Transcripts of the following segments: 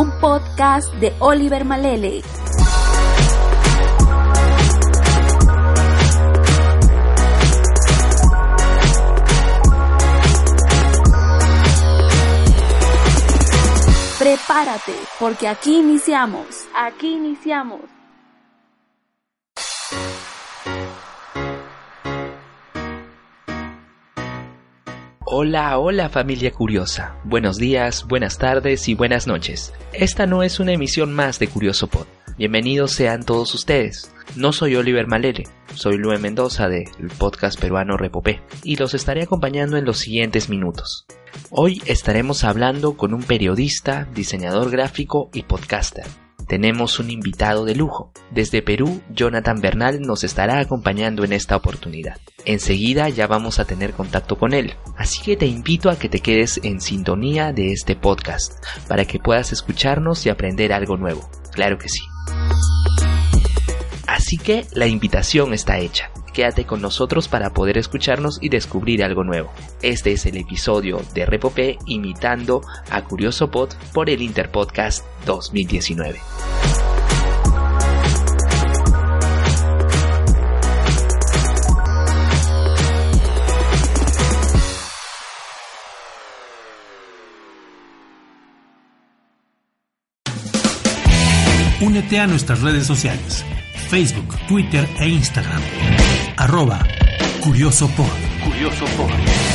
Un podcast de Oliver Malele. Prepárate, porque aquí iniciamos. Aquí iniciamos. Hola, hola familia curiosa. Buenos días, buenas tardes y buenas noches. Esta no es una emisión más de Curioso Pod. Bienvenidos sean todos ustedes. No soy Oliver Malele, soy Lue Mendoza del podcast peruano Repopé y los estaré acompañando en los siguientes minutos. Hoy estaremos hablando con un periodista, diseñador gráfico y podcaster. Tenemos un invitado de lujo. Desde Perú, Jonathan Bernal nos estará acompañando en esta oportunidad. Enseguida ya vamos a tener contacto con él, así que te invito a que te quedes en sintonía de este podcast para que puedas escucharnos y aprender algo nuevo. Claro que sí. Así que la invitación está hecha. Quédate con nosotros para poder escucharnos y descubrir algo nuevo. Este es el episodio de Repopé imitando a Curioso Pod por el Interpodcast 2019. Únete a nuestras redes sociales, Facebook, Twitter e Instagram. Arroba Curioso Pod. Curioso Pod.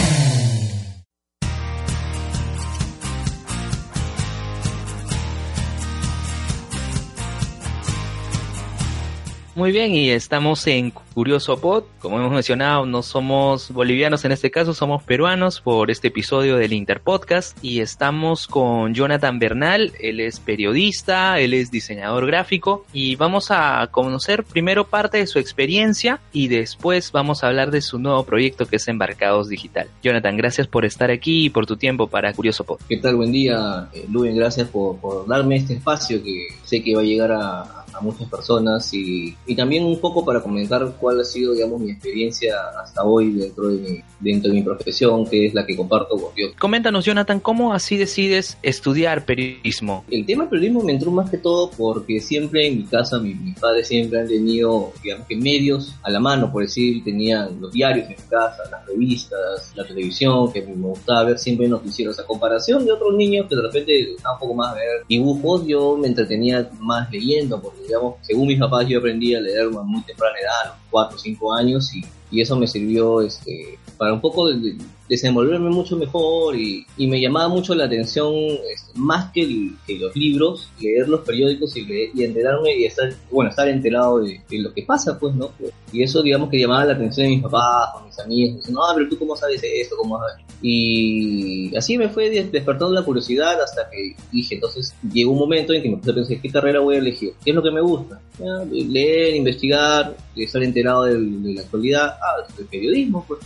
Muy bien, y estamos en Curioso Pod. Como hemos mencionado, no somos bolivianos en este caso, somos peruanos por este episodio del Interpodcast. Y estamos con Jonathan Bernal, él es periodista, él es diseñador gráfico. Y vamos a conocer primero parte de su experiencia y después vamos a hablar de su nuevo proyecto que es Embarcados Digital. Jonathan, gracias por estar aquí y por tu tiempo para Curioso Pod. ¿Qué tal? Buen día, eh, Luen. Gracias por darme este espacio que sé que va a llegar a, a muchas personas y, y, también un poco para comentar cuál ha sido, digamos, mi experiencia hasta hoy dentro de mi, dentro de mi profesión, que es la que comparto con Dios. Coméntanos, Jonathan, ¿cómo así decides estudiar periodismo? El tema del periodismo me entró más que todo porque siempre en mi casa, mi, mis padres siempre han tenido, digamos que medios a la mano, por decir, tenían los diarios en mi casa, las revistas, la televisión, que me gustaba ver siempre noticieros. A comparación de otros niños que de repente estaban un poco más a ver dibujos, yo me entretenía más leyendo, porque digamos, según mis papás yo aprendí a leer a muy temprana edad, a los 4 o 5 años, y, y, eso me sirvió este, para un poco de, de desenvolverme mucho mejor y, y, me llamaba mucho la atención, más que, el, que, los libros, leer los periódicos y, leer, y enterarme y estar, bueno, estar enterado de, lo que pasa, pues, ¿no? Y eso, digamos, que llamaba la atención de mis papás, con mis amigos, diciendo, no, pero tú cómo sabes esto, cómo sabes. Y así me fue despertando la curiosidad hasta que dije, entonces llegó un momento en que me puse a pensar, ¿qué carrera voy a elegir? ¿Qué es lo que me gusta? Leer, investigar, estar enterado de, de la actualidad, ah, el periodismo, pues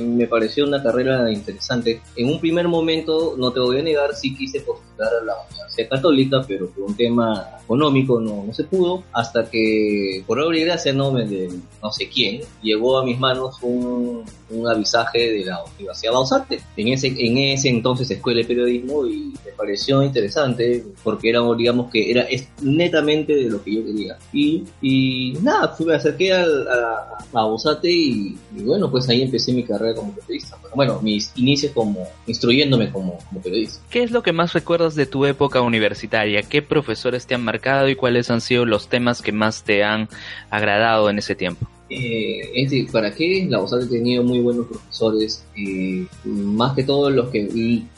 me pareció una carrera interesante. En un primer momento, no te voy a negar, sí quise postular a la Universidad Católica, pero por un tema económico no, no se pudo, hasta que por obra y gracia no, de no sé quién, llegó a mis manos un, un avisaje de la Universidad Bausate, en ese, en ese entonces Escuela de Periodismo, y me pareció interesante, porque era, digamos que era netamente de lo que yo quería. Y, y nada, me acerqué a, a, a y, y bueno, pues ahí empecé mi carrera como periodista. Bueno, mis inicios como instruyéndome como, como, periodista. ¿Qué es lo que más recuerdas de tu época universitaria? ¿Qué profesores te han marcado y cuáles han sido los temas que más te han agradado en ese tiempo? Eh, es decir, ¿para qué? La USAT ha tenido muy buenos profesores, eh, más que todo los que...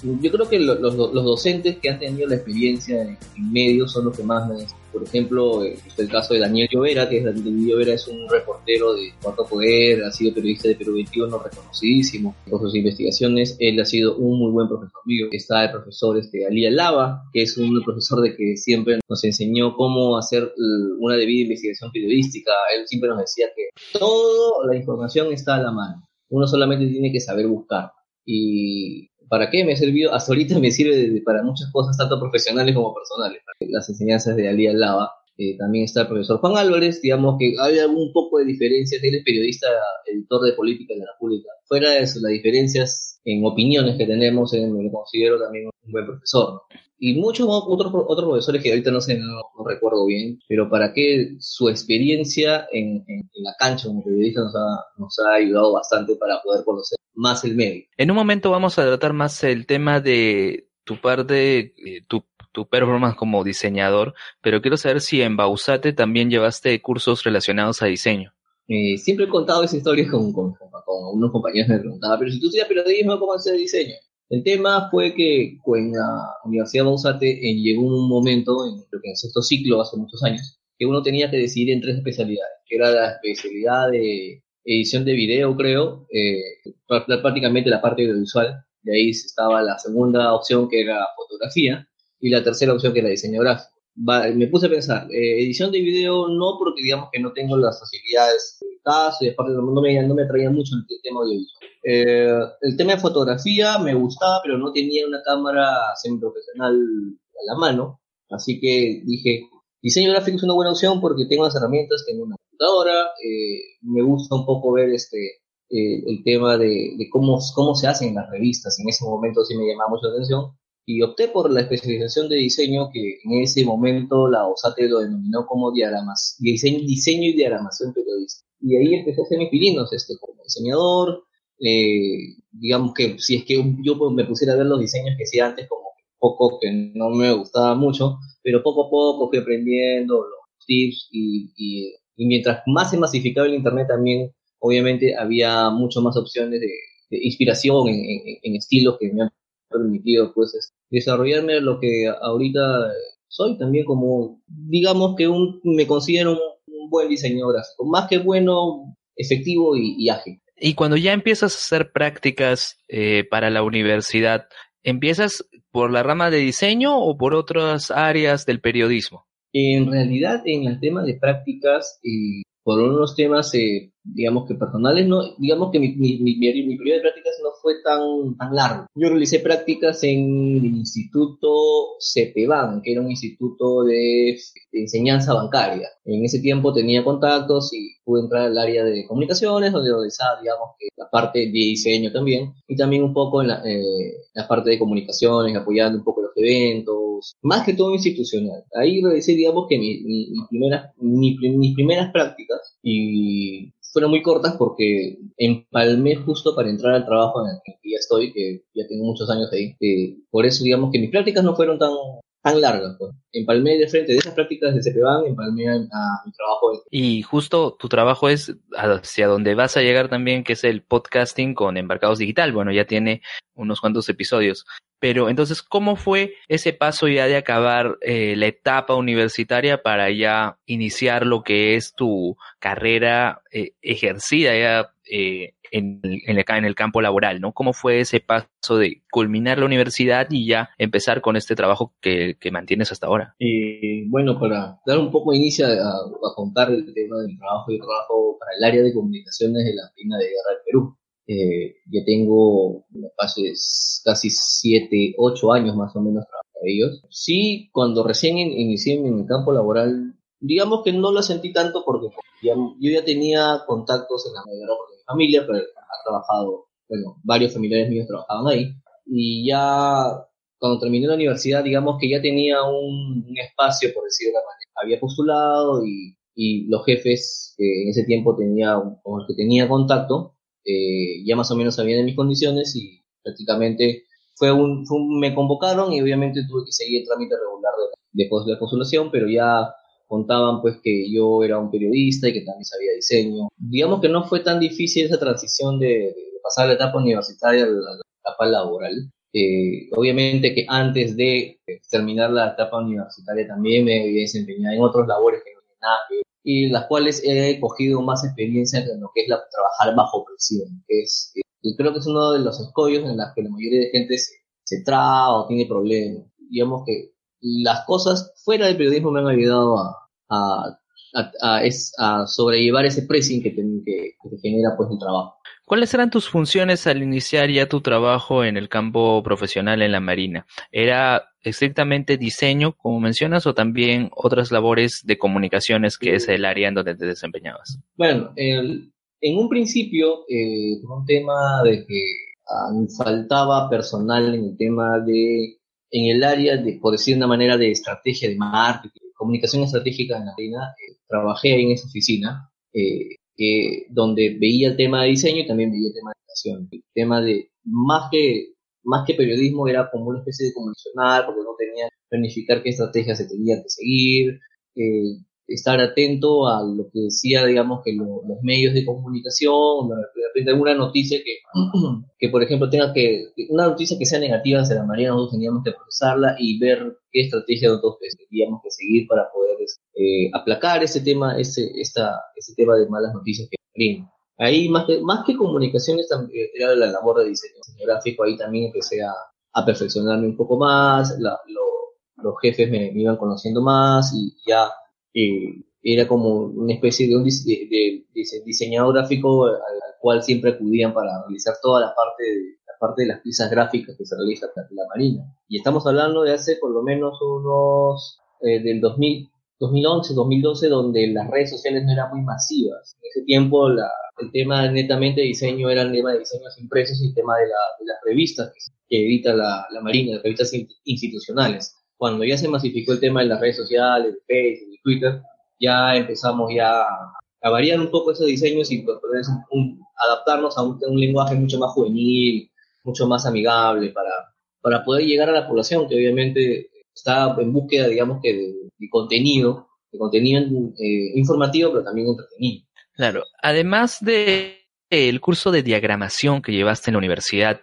Yo creo que los, los, los, docentes que han tenido la experiencia en, en medios son los que más me han Por ejemplo, eh, el caso de Daniel Llovera, que es Daniel Llovera es un reportero de Cuarto Poder, ha sido periodista de Perú 21, reconocidísimo por sus investigaciones. Él ha sido un muy buen profesor mío. Está el profesor este, Alía Lava, que es un profesor de que siempre nos enseñó cómo hacer una debida investigación periodística. Él siempre nos decía que toda la información está a la mano. Uno solamente tiene que saber buscar. Y ¿para qué me ha servido? Hasta ahorita me sirve para muchas cosas, tanto profesionales como personales. Las enseñanzas de Alía Lava. Eh, también está el profesor Juan Álvarez, digamos que hay algún poco de diferencias. Él es periodista, editor de política de la República. Fuera de eso, las diferencias en opiniones que tenemos, en, me lo considero también un buen profesor y muchos otros, otros profesores que ahorita no sé, no, recuerdo bien, pero para que su experiencia en, en, la cancha como periodista nos ha, nos ha ayudado bastante para poder conocer más el medio. En un momento vamos a tratar más el tema de tu parte, eh, tu, tu performance como diseñador, pero quiero saber si en Bausate también llevaste cursos relacionados a diseño. Eh, siempre he contado esa historia con, con, con, unos compañeros me preguntaban, pero si tú estudias periodismo, ¿cómo hacer diseño? El tema fue que en la Universidad de Bausate eh, llegó un momento, en, creo que en el sexto ciclo, hace muchos años, que uno tenía que decidir en tres especialidades, que era la especialidad de edición de video, creo, eh, prácticamente la parte audiovisual, de ahí estaba la segunda opción que era fotografía, y la tercera opción que era diseño gráfico. Me puse a pensar, eh, edición de video no porque digamos que no tengo las facilidades de caso y aparte no me, no me atraía mucho el tema audiovisual. Eh, el tema de fotografía me gustaba, pero no tenía una cámara semi-profesional a la mano. Así que dije, diseño gráfico es una buena opción porque tengo las herramientas, tengo una computadora, eh, me gusta un poco ver este eh, el tema de, cómo, cómo se hacen las revistas. En ese momento sí me llamaba mucho la atención. Y opté por la especialización de diseño que en ese momento la OSATE lo denominó como diagramas, diseño, diseño y diagramación periodística. Y ahí empecé a hacer mis pininos, este, como diseñador, eh, digamos que si es que yo me pusiera a ver los diseños que hacía antes, como poco que no me gustaba mucho, pero poco a poco fui aprendiendo los tips y, y, mientras más se masificaba el Internet también, obviamente había mucho más opciones de, inspiración en, en, estilos que me han permitido pues desarrollarme lo que ahorita soy también como digamos que un, me considero un, buen diseñador gráfico, más que bueno, efectivo y ágil. Y cuando ya empiezas a hacer prácticas eh, para la universidad, ¿empiezas por la rama de diseño o por otras áreas del periodismo? En realidad, en el tema de prácticas, eh, por unos temas, eh, digamos que personales, no, digamos que mi, mi, mi, mi, periodo de prácticas no fue tan, tan largo. Yo realicé prácticas en el Instituto CEPEBAN, que era un instituto de, enseñanza bancaria. En ese tiempo tenía contactos y pude entrar al área de comunicaciones, donde realizaba, digamos, que la parte de diseño también, y también un poco en la, eh, la parte de comunicaciones, apoyando un poco los eventos, más que todo institucional. Ahí realicé, digamos, que mi, mi, primeras, mis primeras prácticas y fueron muy cortas porque empalmé justo para entrar al trabajo en el que ya estoy, que ya tengo muchos años ahí. por eso, digamos que mis prácticas no fueron tan, tan largas. Pues. Empalmé de frente de esas prácticas de CPBAN, empalmé a, mi trabajo. Y justo tu trabajo es hacia donde vas a llegar también, que es el podcasting con Embarcados Digital. Bueno, ya tiene unos cuantos episodios. Pero entonces, ¿cómo fue ese paso ya de acabar eh, la etapa universitaria para ya iniciar lo que es tu carrera eh, ejercida ya eh, en, el, campo laboral, ¿no? ¿Cómo fue ese paso de culminar la universidad y ya empezar con este trabajo que, mantienes hasta ahora? Eh, bueno, para dar un poco de inicio a, a, contar el tema del trabajo, yo trabajo para el área de comunicaciones de la Marina de Guerra del Perú. Eh, tengo un de casi 7, 8 años más o menos trabajando ellos. Sí, cuando recién inicié en el campo laboral, digamos que no lo sentí tanto porque yo ya tenía contactos en la de mi familia, pero ha trabajado, bueno, varios familiares míos trabajaban ahí. Y ya cuando terminé la universidad, digamos que ya tenía un, espacio, por decirlo de la manera. Había postulado y, y los jefes que en ese tiempo tenía, con los que tenía contacto, eh, ya más o menos sabían de mis condiciones y prácticamente fue un, me convocaron y obviamente tuve que seguir el trámite regular de, de, de postulación, pero ya contaban pues que yo era un periodista y que también sabía diseño. Digamos que no fue tan difícil esa transición de, pasar la etapa universitaria a la, etapa laboral. Eh, obviamente que antes de terminar la etapa universitaria también me había desempeñado en otras labores que no tienen nada que ver, y las cuales he cogido más experiencia en lo que es la, trabajar bajo presión, es, que creo que es uno de los escollos en los que la mayoría de gente se, se traba o tiene problemas. Digamos que las cosas fuera del periodismo me han ayudado a, a, a, a sobrellevar ese pressing que te, que genera pues el trabajo. ¿Cuáles eran tus funciones al iniciar ya tu trabajo en el campo profesional en la Marina? ¿Era estrictamente diseño, como mencionas, o también otras labores de comunicaciones que es el área en donde te desempeñabas? Bueno, el, en un principio, eh, por un tema de que uh, faltaba personal en el tema de, en el área de, por decir de una manera, de estrategia de marketing, comunicación estratégica en la Marina, eh, trabajé en esa oficina. Eh, que donde veía el tema de diseño y también veía el tema de educación. El tema de, más que, más que periodismo, era como una especie de comunicacional, porque no tenía planificar qué estrategias se tenían que seguir, eh, estar atento a lo que decía, digamos, que los medios de comunicación, de alguna noticia que, que, por ejemplo, tenga que, una noticia que sea negativa hacia la Marina, nosotros teníamos que procesarla y ver qué estrategia nosotros teníamos que seguir para poder eh, aplacar ese tema, ese, esta, ese tema de malas noticias que Marina. Ahí, más que, más que comunicaciones, era la labor de diseño, gráfico, ahí también empecé a, a perfeccionarme un poco más, la, los jefes me, iban conociendo más y ya eh, era como una especie de un de, diseñador gráfico al, cual siempre acudían para realizar toda la parte de, la parte de las piezas gráficas que se realizan en la Marina. Y estamos hablando de hace por lo menos unos eh, del 2000, 2011, 2012, donde las redes sociales no eran muy masivas. En ese tiempo la, el tema netamente de diseño era el tema de diseños impresos y el tema de, la, las revistas que, edita la, Marina, las revistas institucionales cuando ya se masificó el tema de las redes sociales, de Facebook, de Twitter, ya empezamos ya a variar un poco esos diseños y pues, adaptarnos a un, lenguaje mucho más juvenil, mucho más amigable para, para poder llegar a la población que obviamente está en búsqueda, digamos que de, contenido, de contenido eh, informativo, pero también entretenido. Claro, además de el curso de diagramación que llevaste en la universidad,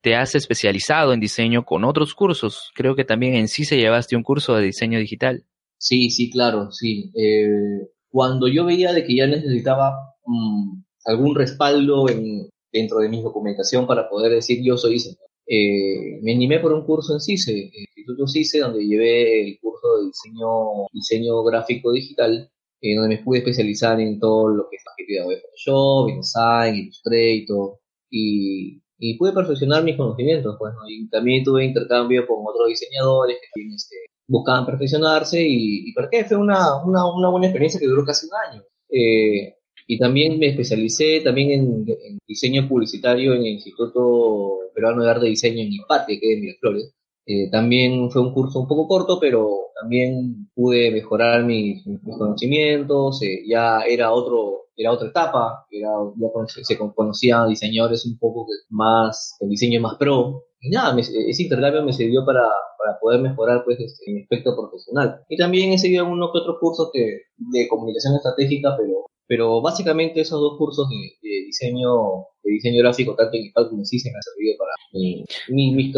te has especializado en diseño con otros cursos. Creo que también en sí se llevaste un curso de diseño digital. Sí, sí, claro, sí. Eh, cuando yo veía de que ya necesitaba mm, algún respaldo en, dentro de mi documentación para poder decir yo soy diseñador, eh, me animé por un curso en CICE, el Instituto CICE, donde llevé el curso de diseño, diseño gráfico digital, eh, donde me pude especializar en todo lo que es la de Photoshop, InDesign, Illustrator, y y pude perfeccionar mis conocimientos, pues, Y también tuve intercambio con otros diseñadores que este, buscaban perfeccionarse y, y qué? fue una, buena experiencia que duró casi un año. Eh, y también me especialicé también en, diseño publicitario en el Instituto Peruano de Arte y Diseño en IPATE, que es en Miraflores. Eh, también fue un curso un poco corto, pero también pude mejorar mis, conocimientos, eh, ya era otro, era otra etapa, era, ya se conocían diseñadores un poco más, el diseño más pro, y nada, ese intercambio me sirvió para, para poder mejorar pues este, mi aspecto profesional. Y también he seguido algunos que otros cursos que, de comunicación estratégica, pero pero básicamente esos dos cursos de, diseño de diseño gráfico, tanto en IPAD como en me han servido para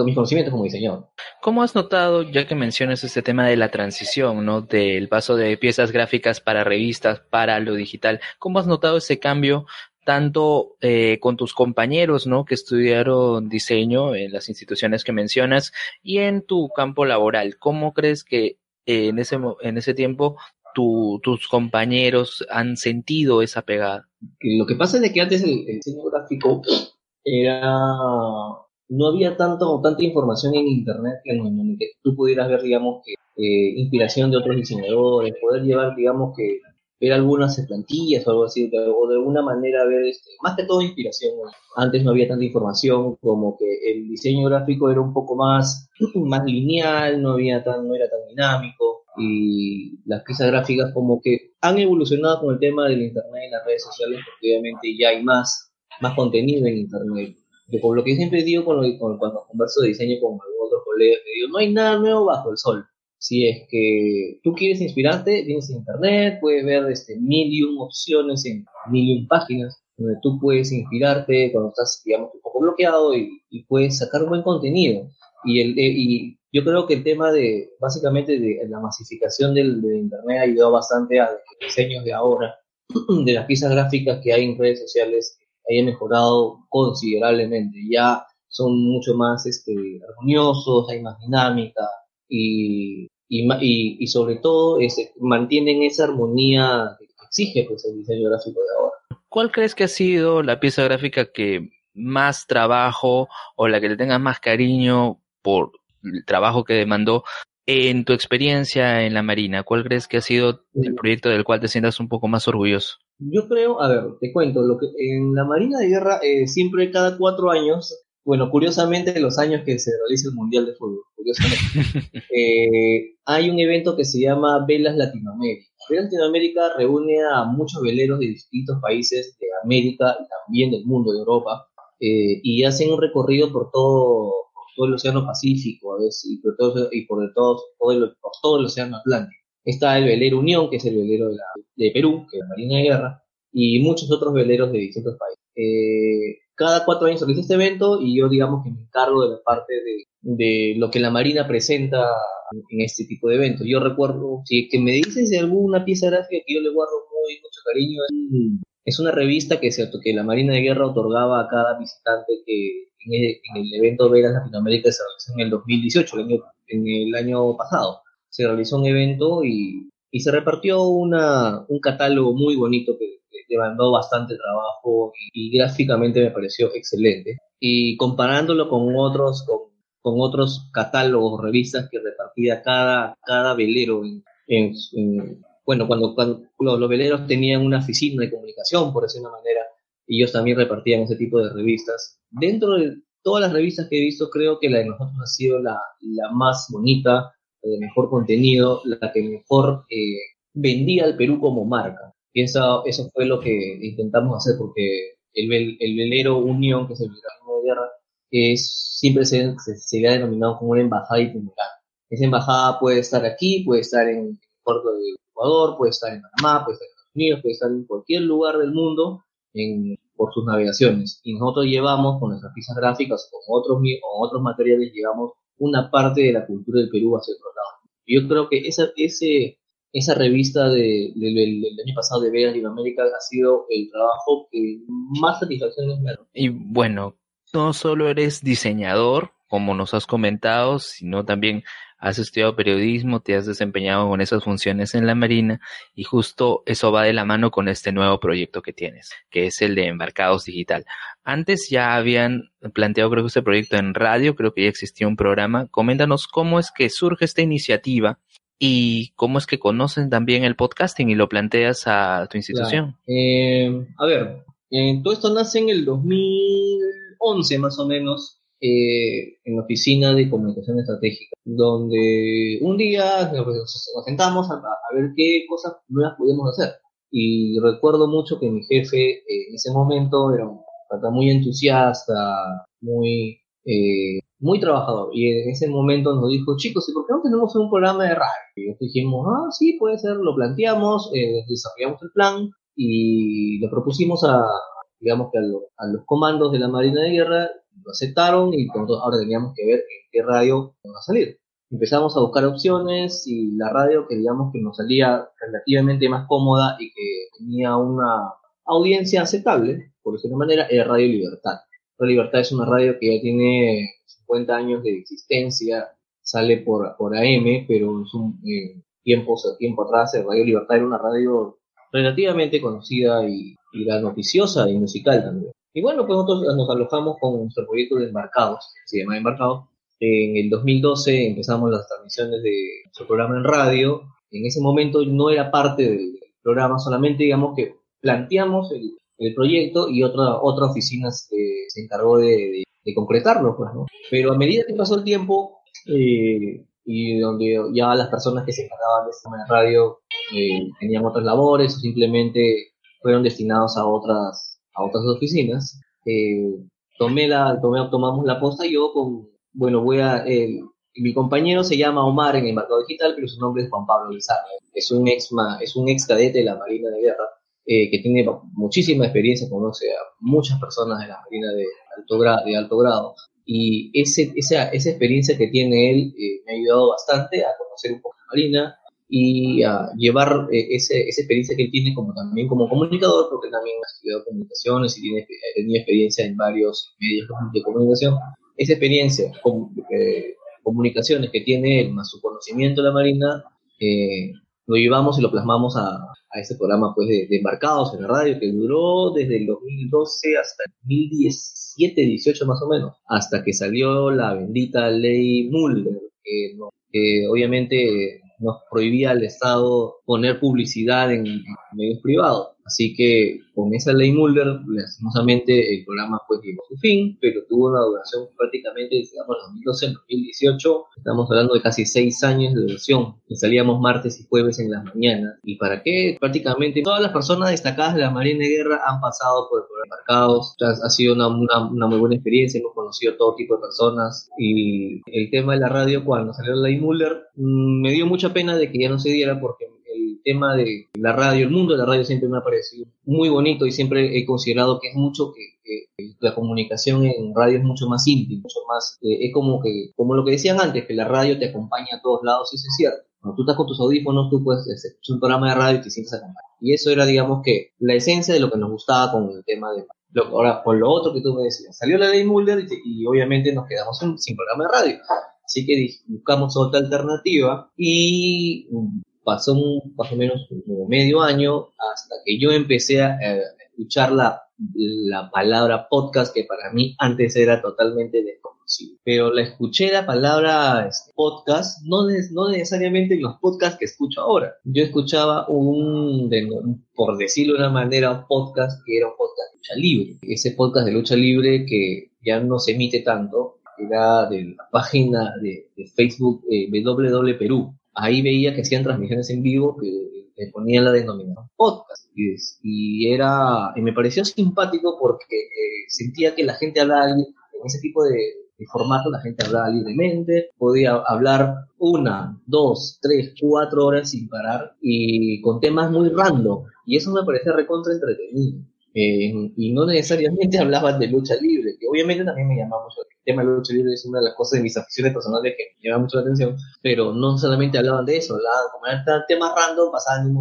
mis, conocimientos como diseñador. ¿Cómo has notado, ya que mencionas este tema de la transición, ¿no? del paso de piezas gráficas para revistas, para lo digital, cómo has notado ese cambio tanto eh, con tus compañeros, ¿no? Que estudiaron diseño en las instituciones que mencionas y en tu campo laboral. ¿Cómo crees que eh, en ese en ese tiempo tus compañeros han sentido esa pegada? Lo que pasa es que antes el, diseño gráfico era no había tanto tanta información en internet que, que tú pudieras ver digamos que eh, inspiración de otros diseñadores poder llevar digamos que ver algunas plantillas o algo así o de alguna manera ver este, más que todo inspiración antes no había tanta información como que el diseño gráfico era un poco más más lineal no había tan no era tan dinámico y las piezas gráficas como que han evolucionado con el tema del internet y las redes sociales porque obviamente ya hay más, más contenido en internet. Que por lo que siempre digo cuando converso de diseño con algunos otros colegas, digo, no hay nada nuevo bajo el sol. Si es que tú quieres inspirarte, tienes internet, puedes ver este, mil y un opciones en mil y un páginas. donde tú puedes inspirarte cuando estás, digamos, un poco bloqueado y, puedes sacar buen contenido. Y, el, eh, y yo creo que el tema de, básicamente, de la masificación del, de Internet ha ayudado bastante a los diseños de ahora, de las piezas gráficas que hay en redes sociales, haya mejorado considerablemente. Ya son mucho más este, armoniosos, hay más dinámica y, y, y, sobre todo este, mantienen esa armonía que exige pues, el diseño gráfico de ahora. ¿Cuál crees que ha sido la pieza gráfica que más trabajo o la que le tengas más cariño por el trabajo que demandó en tu experiencia en la Marina? ¿Cuál crees que ha sido el proyecto del cual te sientas un poco más orgulloso? Yo creo, a ver, te cuento, lo que en la Marina de Guerra eh, siempre cada cuatro años bueno, curiosamente, los años que se realiza el Mundial de Fútbol, curiosamente, eh, hay un evento que se llama Velas Latinoamérica. Velas Latinoamérica reúne a muchos veleros de distintos países de América y también del mundo, de Europa, eh, y hacen un recorrido por todo, todo el Océano Pacífico, a veces, y por todo, y por, todo, el, por todo el Océano Atlántico. Está el velero Unión, que es el velero de, la, de Perú, que es la Marina de Guerra, y muchos otros veleros de distintos países. Eh, cada cuatro años se realiza este evento y yo digamos que me encargo de la parte de, de lo que la Marina presenta en este tipo de eventos. Yo recuerdo, si que me dices de alguna pieza gráfica que yo le guardo muy mucho cariño, es, una revista que, cierto, que la Marina de Guerra otorgaba a cada visitante que en el, evento Vegas Latinoamérica se realizó en el 2018, el año, en el año pasado. Se realizó un evento y, y se repartió una, un catálogo muy bonito que demandó bastante trabajo y, gráficamente me pareció excelente. Y comparándolo con otros, con, con otros catálogos, revistas que repartía cada, cada velero en, bueno, cuando, cuando los, veleros tenían una oficina de comunicación, por decir una manera, ellos también repartían ese tipo de revistas. Dentro de todas las revistas que he visto, creo que la de nosotros ha sido la, la más bonita, la de mejor contenido, la que mejor eh, vendía al Perú como marca. Y eso, eso fue lo que intentamos hacer porque el, el velero Unión, que es el velero de guerra, es, siempre se, se, ha denominado como una embajada itinerante. Esa embajada puede estar aquí, puede estar en el puerto de Ecuador, puede estar en Panamá, puede estar en Estados Unidos, puede estar en cualquier lugar del mundo en, por sus navegaciones. Y nosotros llevamos con nuestras piezas gráficas con otros, con otros materiales, llevamos una parte de la cultura del Perú hacia otro lado. Yo creo que esa, ese, esa revista de, del año pasado de Vega Latinoamérica ha sido el trabajo que más satisfacción ha dado. Y bueno, no solo eres diseñador, como nos has comentado, sino también has estudiado periodismo, te has desempeñado con esas funciones en la Marina y justo eso va de la mano con este nuevo proyecto que tienes, que es el de Embarcados Digital. Antes ya habían planteado creo que este proyecto en radio, creo que ya existía un programa. Coméntanos cómo es que surge esta iniciativa y cómo es que conocen también el podcasting y lo planteas a tu institución. Eh, a ver, eh, todo esto nace en el 2011 más o menos, eh, en la oficina de comunicación estratégica, donde un día nos, sentamos a, ver qué cosas nuevas podíamos hacer. Y recuerdo mucho que mi jefe en ese momento era un muy entusiasta, muy muy trabajador. Y en ese momento nos dijo, chicos, ¿y por qué no tenemos un programa de radio? Y dijimos, ah, sí, puede ser, lo planteamos, eh, desarrollamos el plan y lo propusimos a, digamos que a, los comandos de la Marina de Guerra, lo aceptaron y ahora teníamos que ver en qué radio iba a salir. Empezamos a buscar opciones y la radio que digamos que nos salía relativamente más cómoda y que tenía una audiencia aceptable, por decirlo de manera, era Radio Libertad. Radio Libertad es una radio que ya tiene años de existencia, sale por, por AM, pero eh, tiempo, tiempo atrás Radio Libertad era una radio relativamente conocida y, y la noticiosa y musical también. Y bueno, pues nosotros nos alojamos con nuestro proyecto de Embarcados, se llama Embarcados. En el 2012 empezamos las transmisiones de nuestro programa en radio. En ese momento no era parte del programa, solamente digamos que planteamos el, el proyecto y otra, otra oficina se, se encargó de, de concretarlo, pues, ¿no? Pero a medida que pasó el tiempo eh, y donde ya las personas que se encargaban de esta radio eh, tenían otras labores o simplemente fueron destinados a otras a otras oficinas, eh, tomé la tomé, tomamos la posta yo con bueno voy a mi compañero se llama Omar en el mercado digital pero su nombre es Juan Pablo Lizarra es un ex es un ex cadete de la Marina de Guerra eh, que tiene muchísima experiencia, conoce a muchas personas de la Marina de alto, grado, de alto grado. Y ese, esa, esa experiencia que tiene él eh, me ha ayudado bastante a conocer un poco la Marina y a llevar eh, ese, esa experiencia que él tiene como también como comunicador, porque también ha estudiado comunicaciones y tiene, tenido experiencia en varios medios de comunicación. Esa experiencia, con, comunicaciones que tiene él, más su conocimiento de la Marina, eh, lo llevamos y lo plasmamos a, a ese programa pues de, Embarcados en la radio que duró desde el 2012 hasta el 2017, 18 más o menos, hasta que salió la bendita ley Muller, que, obviamente nos prohibía al Estado poner publicidad en medios privados. Así que con esa ley Mulder, lastimosamente el programa fue llegó a su fin, pero tuvo una duración prácticamente desde 2012 al 2018. Estamos hablando de casi seis años de duración y salíamos martes y jueves en las mañanas. ¿Y para qué? Prácticamente todas las personas destacadas de la Marina de Guerra han pasado por el programa Marcados. Ha sido una, una, una muy buena experiencia, hemos conocido todo tipo de personas y el tema de la radio cuando salió la ley Muller mm, me dio mucha pena de que ya no se diera porque el tema de la radio, el mundo de la radio siempre me ha parecido muy bonito y siempre he considerado que es mucho que, la comunicación en radio es mucho más íntima, mucho más, eh, es como que, como lo que decían antes, que la radio te acompaña a todos lados, y eso es cierto. Cuando tú estás con tus audífonos, tú puedes hacer un programa de radio y te sientes acompañado. Y eso era, digamos que, la esencia de lo que nos gustaba con el tema de lo, ahora, por lo otro que tú me decías, salió la ley Mulder y, obviamente nos quedamos sin programa de radio. Así que buscamos otra alternativa y pasó un, más o menos como medio año hasta que yo empecé a, escuchar la, la, palabra podcast que para mí antes era totalmente desconocido. Pero la escuché la palabra este, podcast no, no necesariamente en los podcasts que escucho ahora. Yo escuchaba un, por decirlo de una manera, podcast que era un podcast de lucha libre. Ese podcast de lucha libre que ya no se emite tanto, era de la página de, Facebook eh, WW Perú ahí veía que hacían transmisiones en vivo que ponían la denominación podcast. Y, era, y me pareció simpático porque eh, sentía que la gente hablaba en ese tipo de, formato, la gente hablaba libremente, podía hablar una, dos, tres, cuatro horas sin parar y con temas muy random. Y eso me parecía recontra entretenido. Eh, y no necesariamente hablaban de lucha libre, que obviamente también me llamaba mucho. El tema de lucha libre es una de las cosas de mis aficiones personales que me llama mucho la atención, pero no solamente hablaban de eso, hablaban como eran temas random, pasaban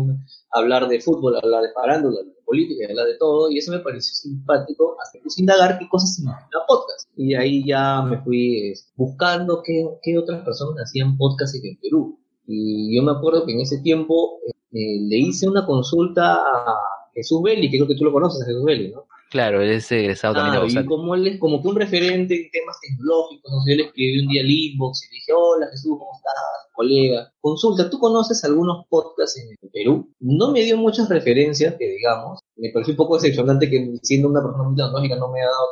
a hablar de fútbol, hablar de farándula, de política, hablar de todo, y eso me pareció simpático, hasta que indagar qué cosas la podcast. Y ahí ya me fui buscando qué, qué otras personas hacían podcast en Perú. Y yo me acuerdo que en ese tiempo eh, le hice una consulta a Jesús Belli, que creo que tú lo conoces, a Jesús Belli, ¿no? Claro, él es egresado también de Y como él es como que un referente en temas tecnológicos, o sea, él escribió un día el inbox y le dije, hola Jesús, ¿cómo estás? Colega, consulta, ¿tú conoces algunos podcasts en Perú? No me dio muchas referencias, que digamos, me pareció un poco decepcionante que siendo una persona muy tecnológica no me ha dado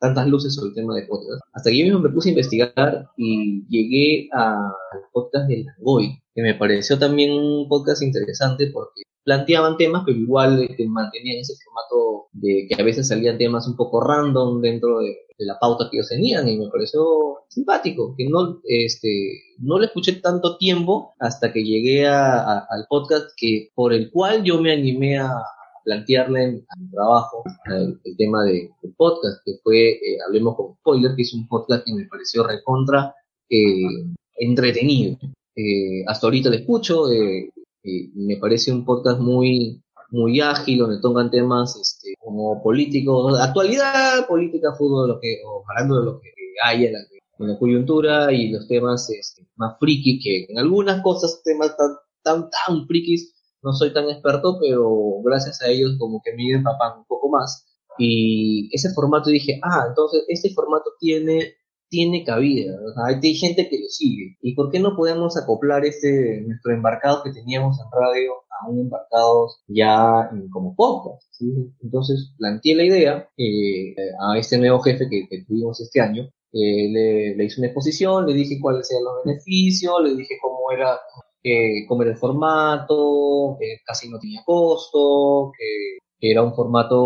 tantas luces sobre el tema de podcast. Hasta que yo mismo me puse a investigar y llegué al podcast de Langoy, que me pareció también un podcast interesante porque planteaban temas, pero igual este, mantenían ese formato de que a veces salían temas un poco random dentro de, la pauta que ellos tenían y me pareció simpático, que no, este, no le escuché tanto tiempo hasta que llegué al podcast que por el cual yo me animé a plantearle a mi trabajo el, tema de, del podcast, que fue eh, Hablemos con Spoiler, que es un podcast que me pareció recontra eh, entretenido. Eh, hasta ahorita lo escucho, me parece un podcast muy, muy ágil, donde tocan temas este, como políticos, actualidad, política, fútbol, lo que, hablando de lo que hay en la, coyuntura y los temas este, más frikis, que en algunas cosas, temas tan, tan, tan frikis, no soy tan experto, pero gracias a ellos como que me empapan un poco más. Y ese formato dije, ah, entonces este formato tiene tiene cabida, hay gente que lo sigue. ¿Y por qué no podemos acoplar este nuestro embarcado que teníamos en radio a un embarcado ya como podcast? Entonces planteé la idea eh, a este nuevo jefe que, tuvimos este año. Eh, le, le, hice una exposición, le dije cuáles eran los beneficios, le dije cómo era, eh, cómo era el formato, que casi no tenía costo, que era un formato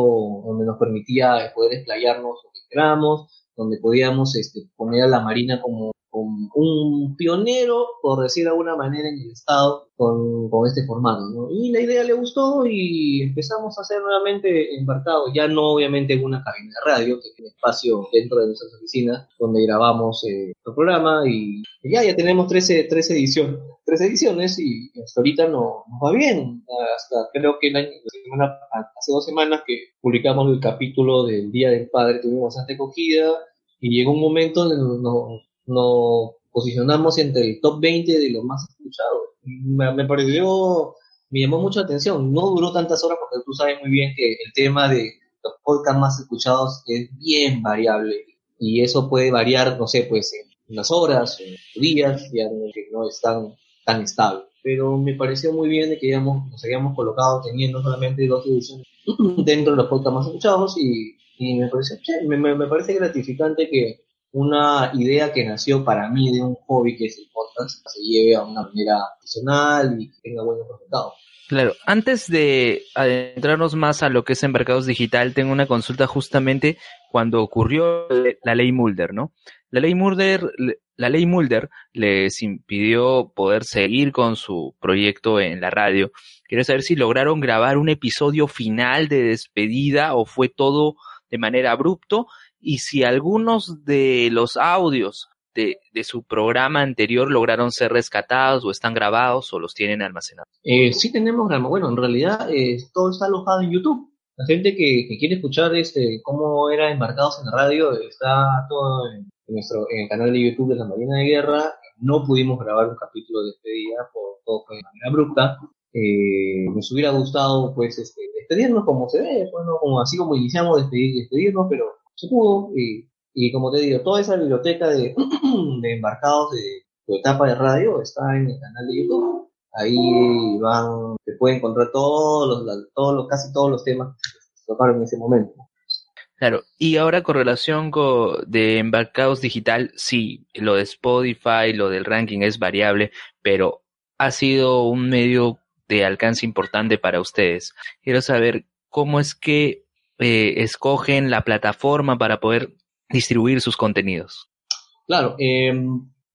donde nos permitía poder explayarnos lo que queramos donde podíamos este, poner a la Marina como, un pionero, por decir de alguna manera, en el estado con, este formato, ¿no? Y la idea le gustó y empezamos a hacer nuevamente embarcado, ya no obviamente en una cabina de radio, que es un espacio dentro de nuestras oficinas donde grabamos eh, el programa y ya, ya tenemos 13, 13 ediciones, tres ediciones y hasta ahorita no, nos va bien, hasta creo que el año, hace dos semanas que publicamos el capítulo del Día del Padre, tuvimos bastante acogida y llegó un momento nos, nos posicionamos entre el top 20 de los más escuchados. Me, me, pareció, me llamó mucho la atención. No duró tantas horas porque tú sabes muy bien que el tema de los podcasts más escuchados es bien variable y eso puede variar, no sé, pues en unas horas, en días, ya no es tan, tan estable. Pero me pareció muy bien de que digamos, nos habíamos colocado teniendo solamente dos ediciones dentro de los podcasts más escuchados y, y me, pareció, me, me parece gratificante que una idea que nació para mí de un hobby que es el podcast se lleve a una manera profesional y tenga buenos resultados. Claro, antes de adentrarnos más a lo que es embarcados digital, tengo una consulta justamente cuando ocurrió la ley Mulder, ¿no? La ley Mulder, la ley Mulder les impidió poder seguir con su proyecto en la radio. Quiero saber si lograron grabar un episodio final de despedida o fue todo de manera abrupto y si algunos de los audios de, de, su programa anterior lograron ser rescatados o están grabados o los tienen almacenados. Eh, sí tenemos, bueno, en realidad eh, todo está alojado en YouTube. La gente que, que, quiere escuchar este cómo era embarcados en la radio está todo en, nuestro en el canal de YouTube de la Marina de Guerra. No pudimos grabar un capítulo de despedida por todo fue de manera abrupta. Eh, nos hubiera gustado pues este, despedirnos como se ve, bueno, como así como iniciamos despedir, despedirnos, pero se pudo. Y, y, como te digo, toda esa biblioteca de, de embarcados de tu etapa de radio está en el canal de YouTube. Ahí van, se puede encontrar todos los, todos los, casi todos los temas que se tocaron en ese momento. Claro, y ahora con relación con, de embarcados digital, sí, lo de Spotify, lo del ranking es variable, pero ha sido un medio de alcance importante para ustedes. Quiero saber cómo es que eh, escogen la plataforma para poder distribuir sus contenidos? Claro, eh,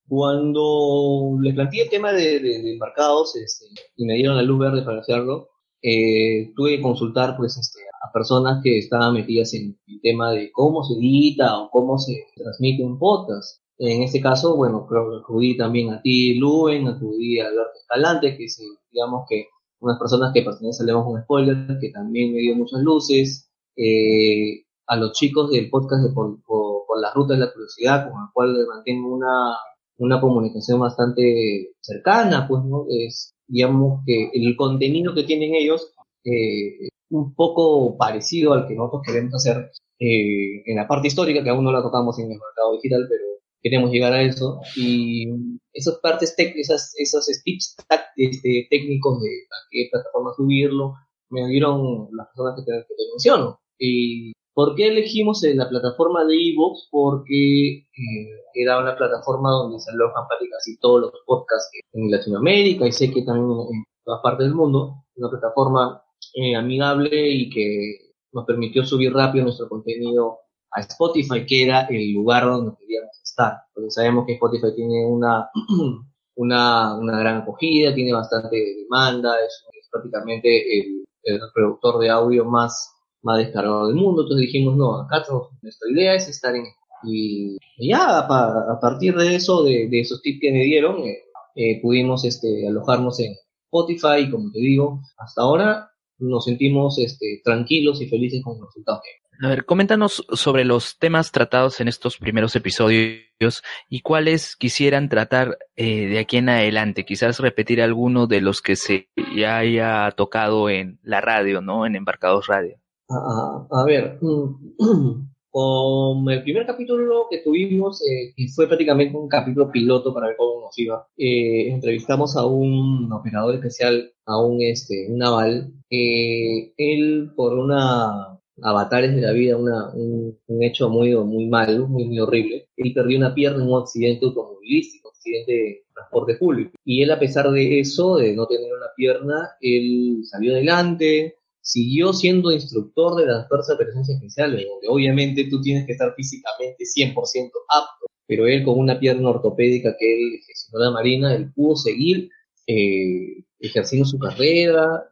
cuando les planteé el tema de, de, embarcados este, y me dieron la luz verde para hacerlo, eh, tuve que consultar pues este, a personas que estaban metidas en el tema de cómo se edita o cómo se transmite un podcast. En este caso, bueno, acudí también a ti, Luen, acudí a Alberto Escalante, que es, digamos que unas personas que pertenecen a un Spoiler, que también me dio muchas luces, eh, a los chicos del podcast de por, por, por, la ruta de la curiosidad, con el cual mantengo una, una comunicación bastante cercana, pues, ¿no? Es, digamos que el contenido que tienen ellos eh, un poco parecido al que nosotros queremos hacer eh, en la parte histórica, que aún no la tocamos en el mercado digital, pero queremos llegar a eso. Y esas partes, esas, esos tips este, técnicos de a qué plataforma subirlo, me dieron las personas que te, que te menciono. ¿Y por qué elegimos la plataforma de Evox? Porque eh, era una plataforma donde se alojan casi todos los podcasts en Latinoamérica y sé que también en todas partes del mundo. Una plataforma eh, amigable y que nos permitió subir rápido nuestro contenido a Spotify, que era el lugar donde queríamos estar. Porque sabemos que Spotify tiene una, una, una gran acogida, tiene bastante demanda, es, es prácticamente el, el reproductor de audio más más descargado del mundo. Entonces dijimos, no, acá nuestra idea es estar en... Y, ya a, partir de eso, de, esos tips que me dieron, eh, eh, pudimos este, alojarnos en Spotify como te digo, hasta ahora nos sentimos este, tranquilos y felices con los resultados A ver, coméntanos sobre los temas tratados en estos primeros episodios y cuáles quisieran tratar eh, de aquí en adelante. Quizás repetir alguno de los que se ya haya tocado en la radio, ¿no? En Embarcados Radio. A, a, ver, con el primer capítulo que tuvimos, eh, que fue prácticamente un capítulo piloto para ver cómo nos iba, eh, entrevistamos a un operador especial, a un, este, naval, eh, él por una avatares de la vida, una, un, un, hecho muy, muy malo, muy, muy horrible, él perdió una pierna en un accidente automovilístico, un accidente de transporte público, y él a pesar de eso, de no tener una pierna, él salió adelante, siguió siendo instructor de las fuerzas de presencia especiales, donde obviamente tú tienes que estar físicamente 100% apto, pero él con una pierna ortopédica que él gestionó la Marina, él pudo seguir eh, ejerciendo su carrera.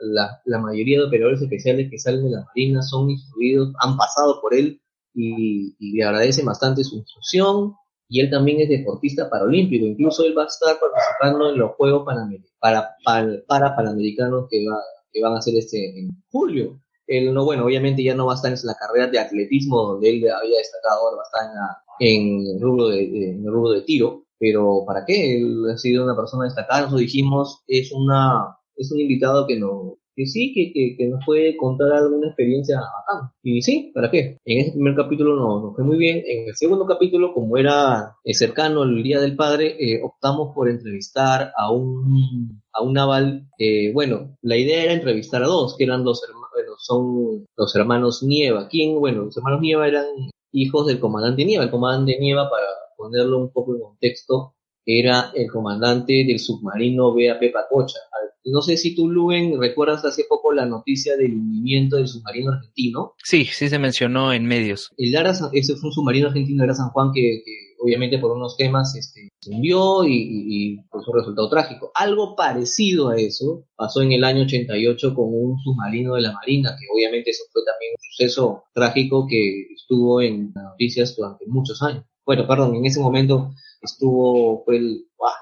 La, la, mayoría de operadores especiales que salen de la Marina son instruidos, han pasado por él y, le agradece bastante su instrucción. Y él también es deportista paralímpico, incluso él va a estar participando en los Juegos Panamericanos, para, para, Panamericanos que, va, que van a hacer este en julio. Él no, bueno, obviamente ya no va a estar en la carrera de atletismo donde él había destacado, ahora va a estar en, el rubro de, en el rubro de tiro, pero ¿para qué? Él ha sido una persona destacada, nosotros dijimos, es una, es un invitado que no, que sí, que, que, nos puede contar alguna experiencia acá. Y sí, ¿para qué? En ese primer capítulo no fue muy bien. En el segundo capítulo, como era eh, cercano el Día del Padre, eh, optamos por entrevistar a un, a un naval. Eh, bueno, la idea era entrevistar a dos, que eran dos hermanos, bueno, son los hermanos Nieva. ¿Quién? Bueno, los hermanos Nieva eran hijos del comandante Nieva. El comandante Nieva, para ponerlo un poco en contexto, era el comandante del submarino BAP Pacocha. No sé si tú, Luen, recuerdas hace poco la noticia del hundimiento del submarino argentino. Sí, sí se mencionó en medios. El Lara, ese fue un submarino argentino, era San Juan, que, obviamente por unos temas este, se hundió y, y, pues un resultado trágico. Algo parecido a eso pasó en el año 88 con un submarino de la Marina, que obviamente eso fue también un suceso trágico que estuvo en las noticias durante muchos años. Bueno, perdón, en ese momento estuvo, fue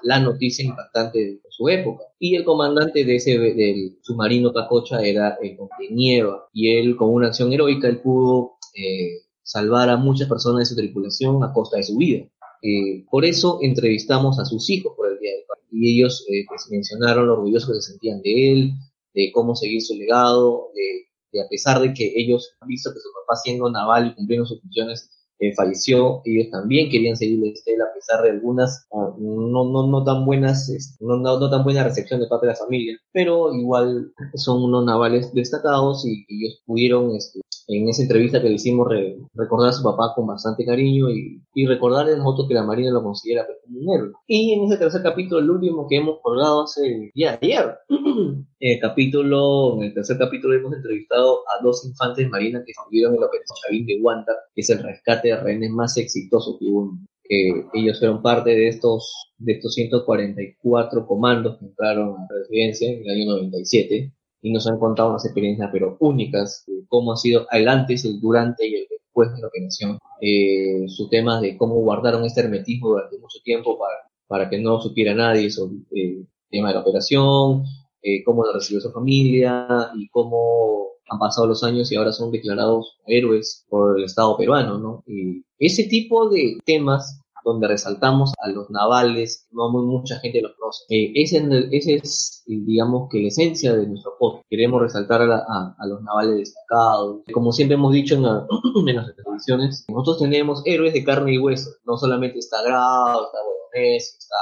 la noticia impactante de su época. Y el comandante de ese, del submarino Pacocha era el de Nieva, y él con una acción heroica, él pudo eh, salvar a muchas personas de su tripulación a costa de su vida. Eh, por eso entrevistamos a sus hijos por el Día del Padre, y ellos eh, pues, mencionaron lo orgullosos que se sentían de él, de cómo seguir su legado, de, de a pesar de que ellos han visto que su papá siendo naval y cumpliendo sus funciones eh, falleció, ellos también querían seguir la estela a pesar de algunas ah, no, no, no tan buenas, este, no, no, tan buena recepción de parte de la familia, pero igual son unos navales destacados y, ellos pudieron este, en esa entrevista que le hicimos recordar a su papá con bastante cariño y, y recordarle a nosotros que la Marina lo considera pues, como un héroe. Y en ese tercer capítulo, el último que hemos colgado hace día ayer, el capítulo, en el tercer capítulo hemos entrevistado a dos infantes marinas que estuvieron en la operación Chavín de Guanta, que es el rescate de rehenes más exitoso que hubo que ellos fueron parte de estos de estos 144 comandos que entraron a la residencia en el año 97 y nos han contado unas experiencias pero únicas de cómo ha sido el antes, el durante y el después de la operación. Eh, su tema de cómo guardaron este hermetismo durante mucho tiempo para, para que no supiera nadie sobre eh, el tema de la operación, eh, cómo lo recibió su familia y cómo han pasado los años y ahora son declarados héroes por el Estado peruano, ¿no? Y ese tipo de temas donde resaltamos a los navales, no muy, mucha gente los conoce. Eh, ese, ese, es, digamos, que la esencia de nuestro podcast. Queremos resaltar a, los navales destacados. Como siempre hemos dicho en, en las televisiones, nosotros tenemos héroes de carne y hueso. No solamente está Grado, está Bolognesi, está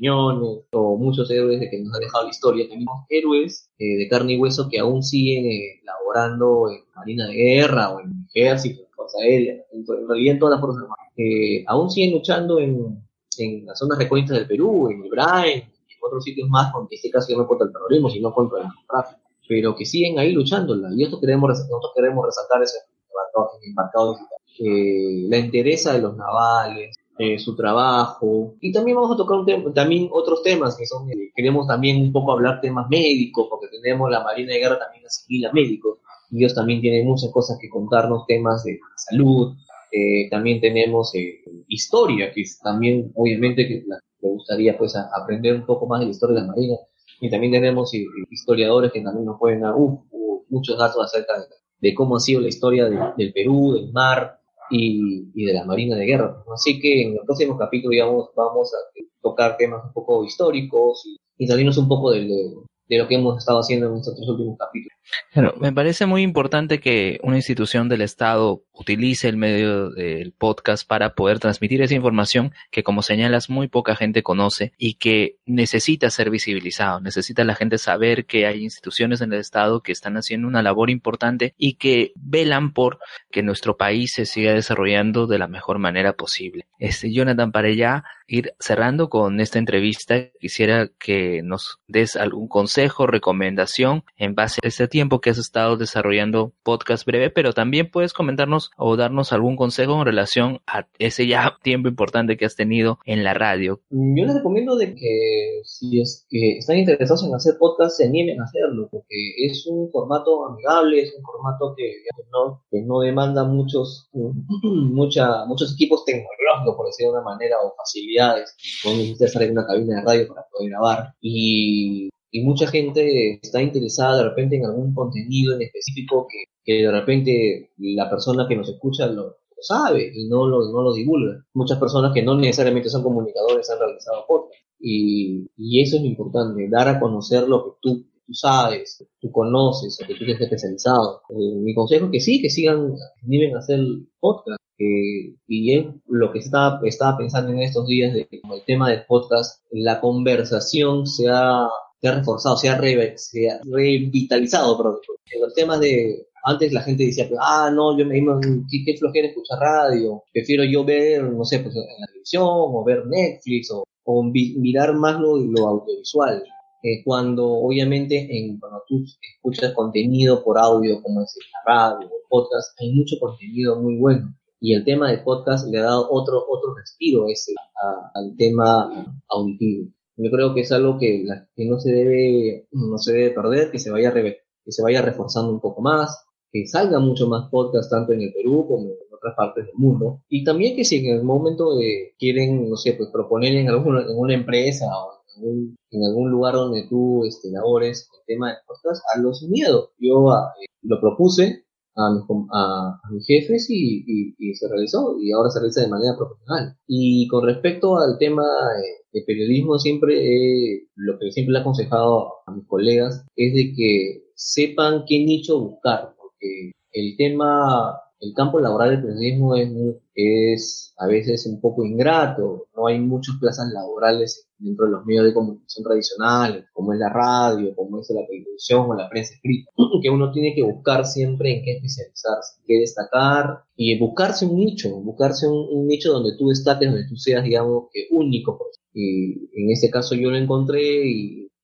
Quiñones, o muchos héroes de que nos ha dejado la historia. Tenemos héroes eh, de carne y hueso que aún siguen eh, laborando en Marina de Guerra o en Ejército, en Fuerza Aérea, en, realidad en todas las Fuerzas Armadas aún siguen luchando en, en las zonas recónditas del Perú, en Ibrahim, y en otros sitios más, en este caso no contra el terrorismo, sino contra el tráfico, pero que siguen ahí luchándola. Y esto queremos, nosotros queremos resaltar eso en el marcado eh, la interesa de los navales, eh, su trabajo. Y también vamos a tocar un también otros temas que son, eh, queremos también un poco hablar temas médicos, porque tenemos la Marina de Guerra también asimila médicos, y ellos también tienen muchas cosas que contarnos, temas de salud, eh, también tenemos eh, historia, que también obviamente que me gustaría pues aprender un poco más de la historia de la Marina. Y también tenemos eh, historiadores que también nos pueden dar muchos datos acerca de, cómo ha sido la historia del Perú, del mar y, de la Marina de Guerra. Así que en el próximo capítulo digamos, vamos a tocar temas un poco históricos y, y salirnos un poco del, de lo que hemos estado haciendo en estos últimos capítulos. Claro, me parece muy importante que una institución del Estado utilice el medio del podcast para poder transmitir esa información que, como señalas, muy poca gente conoce y que necesita ser visibilizado. Necesita la gente saber que hay instituciones en el Estado que están haciendo una labor importante y que velan por que nuestro país se siga desarrollando de la mejor manera posible. Este, Jonathan, para ya ir cerrando con esta entrevista, quisiera que nos des algún consejo, recomendación en base a este tiempo que has estado desarrollando podcast breve, pero también puedes comentarnos o darnos algún consejo en relación a ese ya tiempo importante que has tenido en la radio. Yo les recomiendo de que si es que están interesados en hacer podcast, se animen a hacerlo, porque es un formato amigable, es un formato que, no, que no demanda muchos, mucha, muchos equipos tecnológicos, por decirlo de una manera, o facilidades. No necesitas estar en una cabina de radio para poder grabar. Y y mucha gente está interesada de repente en algún contenido en específico que, que de repente la persona que nos escucha lo, sabe y no lo, no lo divulga. Muchas personas que no necesariamente son comunicadores han realizado podcast. Y, y eso es lo importante, dar a conocer lo que tú, tú sabes, tú conoces, lo que tú tienes especializado. Eh, mi consejo es que sí, que sigan, deben hacer podcast. Eh, y es lo que estaba, estaba pensando en estos días de como el tema del podcast, la conversación se ha se ha reforzado, se ha, revitalizado, perdón. Los temas de, antes la gente decía, ah, no, yo me qué, qué flojera escuchar radio, prefiero yo ver, no sé, pues en la televisión, o ver Netflix, o, mirar más lo, lo audiovisual. Eh, cuando obviamente en, cuando tú escuchas contenido por audio, como es la radio o podcast, hay mucho contenido muy bueno. Y el tema de podcast le ha dado otro, otro respiro ese, al tema auditivo. Yo creo que es algo que, que no se debe, no se debe perder, que se vaya que se vaya reforzando un poco más, que salga mucho más podcast tanto en el Perú como en otras partes del mundo. Y también que si en el momento de quieren, no sé, pues proponer en alguna, en una empresa o en algún, lugar donde tú este, labores el tema de podcast, hazlo sin miedo. Yo ah, eh, lo propuse a, a, mis jefes y, y, se realizó y ahora se realiza de manera profesional. Y con respecto al tema eh, de periodismo, siempre eh, lo que siempre le he aconsejado a mis colegas es de que sepan qué nicho buscar, porque el tema el campo laboral del periodismo es, es a veces un poco ingrato, no hay muchas plazas laborales dentro de los medios de comunicación tradicionales, como es la radio, como es la televisión o la prensa escrita, que uno tiene que buscar siempre en qué especializarse, qué destacar y buscarse un nicho, buscarse un, nicho donde tú destaques, donde tú seas, digamos, que único. Y en este caso yo lo encontré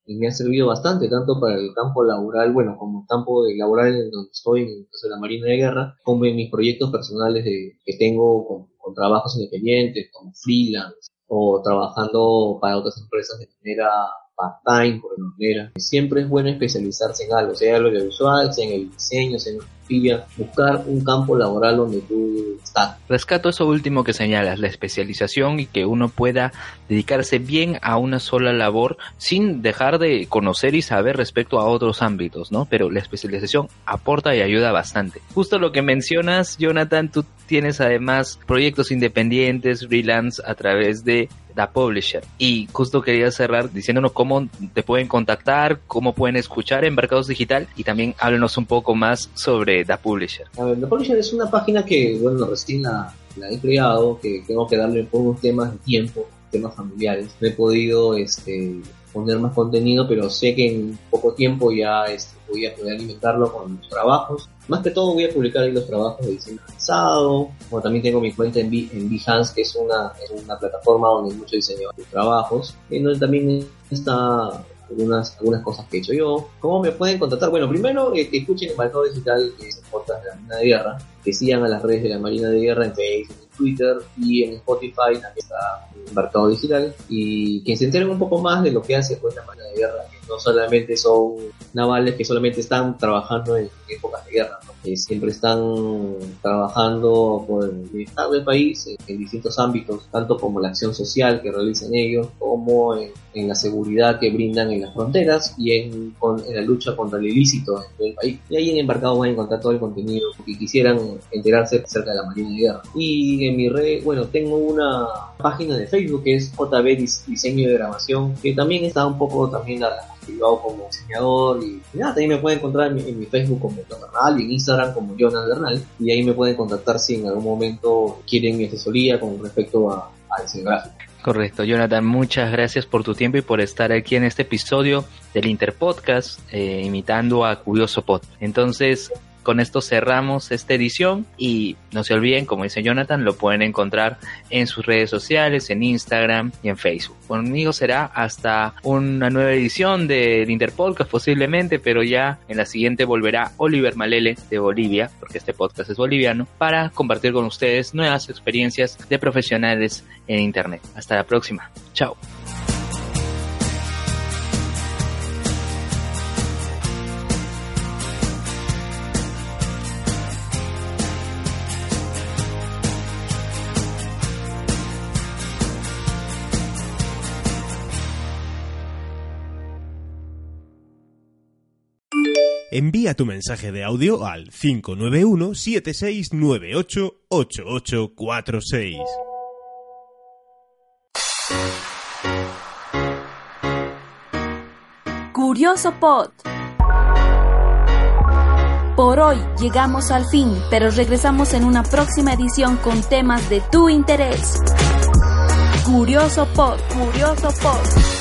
y me ha servido bastante, tanto para el campo laboral, bueno, como el campo laboral en donde estoy, en el la Marina de Guerra, como en mis proyectos personales de, que tengo con, con trabajos independientes, como freelance, o trabajando para otras empresas de manera part-time, por manera. Siempre es bueno especializarse en algo, sea en lo audiovisual, sea en el diseño, sea en la buscar un campo laboral donde tú estás. Rescato eso último que señalas, la especialización y que uno pueda dedicarse bien a una sola labor sin dejar de conocer y saber respecto a otros ámbitos, ¿no? Pero la especialización aporta y ayuda bastante. Justo lo que mencionas, Jonathan, tú tienes además proyectos independientes, freelance, a través de Da Publisher. Y justo quería cerrar diciéndonos cómo te pueden contactar, cómo pueden escuchar en Mercados Digital y también háblenos un poco más sobre Da Publisher. A ver, Da Publisher es una página que, bueno, recién la, he creado, que tengo que darle un unos temas de tiempo, temas familiares. No he podido este, poner más contenido, pero sé que en poco tiempo ya este, voy a poder alimentarlo con los trabajos. Más que todo voy a publicar ahí los trabajos de diseño avanzado, como también tengo mi cuenta en, en Behance, que es una, es una plataforma donde hay muchos diseñadores de trabajos, y donde también está algunas, algunas cosas que he hecho yo. ¿Cómo me pueden contactar? Bueno, primero eh, que escuchen el Mercado Digital, que es el de la Marina de Guerra, que sigan a las redes de la Marina de Guerra en Facebook, en Twitter y en Spotify también está Mercado Digital y que se enteren un poco más de lo que hace pues la Marina de Guerra, que no solamente son navales que solamente están trabajando en épocas de guerra, que siempre están trabajando por el bienestar del país en, distintos ámbitos, tanto como la acción social que realizan ellos, como en, la seguridad que brindan en las fronteras y en, la lucha contra el ilícito en el país. Y ahí en Embarcado van a encontrar todo el contenido que quisieran enterarse acerca de la Marina de Guerra. Y en mi red, bueno, tengo una página de Facebook que es JB Diseño de Grabación, que también está un poco también activado como diseñador y, nada, también me pueden encontrar en, mi Facebook como John Bernal y en Instagram como Jonas Bernal y ahí me pueden contactar si en algún momento quieren mi asesoría con respecto a, a diseño gráfico. Correcto, Jonathan, muchas gracias por tu tiempo y por estar aquí en este episodio del Interpodcast, eh, imitando a Curioso Pod. Entonces, con esto cerramos esta edición y no se olviden, como dice Jonathan, lo pueden encontrar en sus redes sociales, en Instagram y en Facebook. Conmigo será hasta una nueva edición del Interpodcast posiblemente, pero ya en la siguiente volverá Oliver Malele de Bolivia, porque este podcast es boliviano, para compartir con ustedes nuevas experiencias de profesionales en Internet. Hasta la próxima. Chao. Envía tu mensaje de audio al 591-7698-8846. Curioso Pod. Por hoy llegamos al fin, pero regresamos en una próxima edición con temas de tu interés. Curioso Pod, Curioso Pod.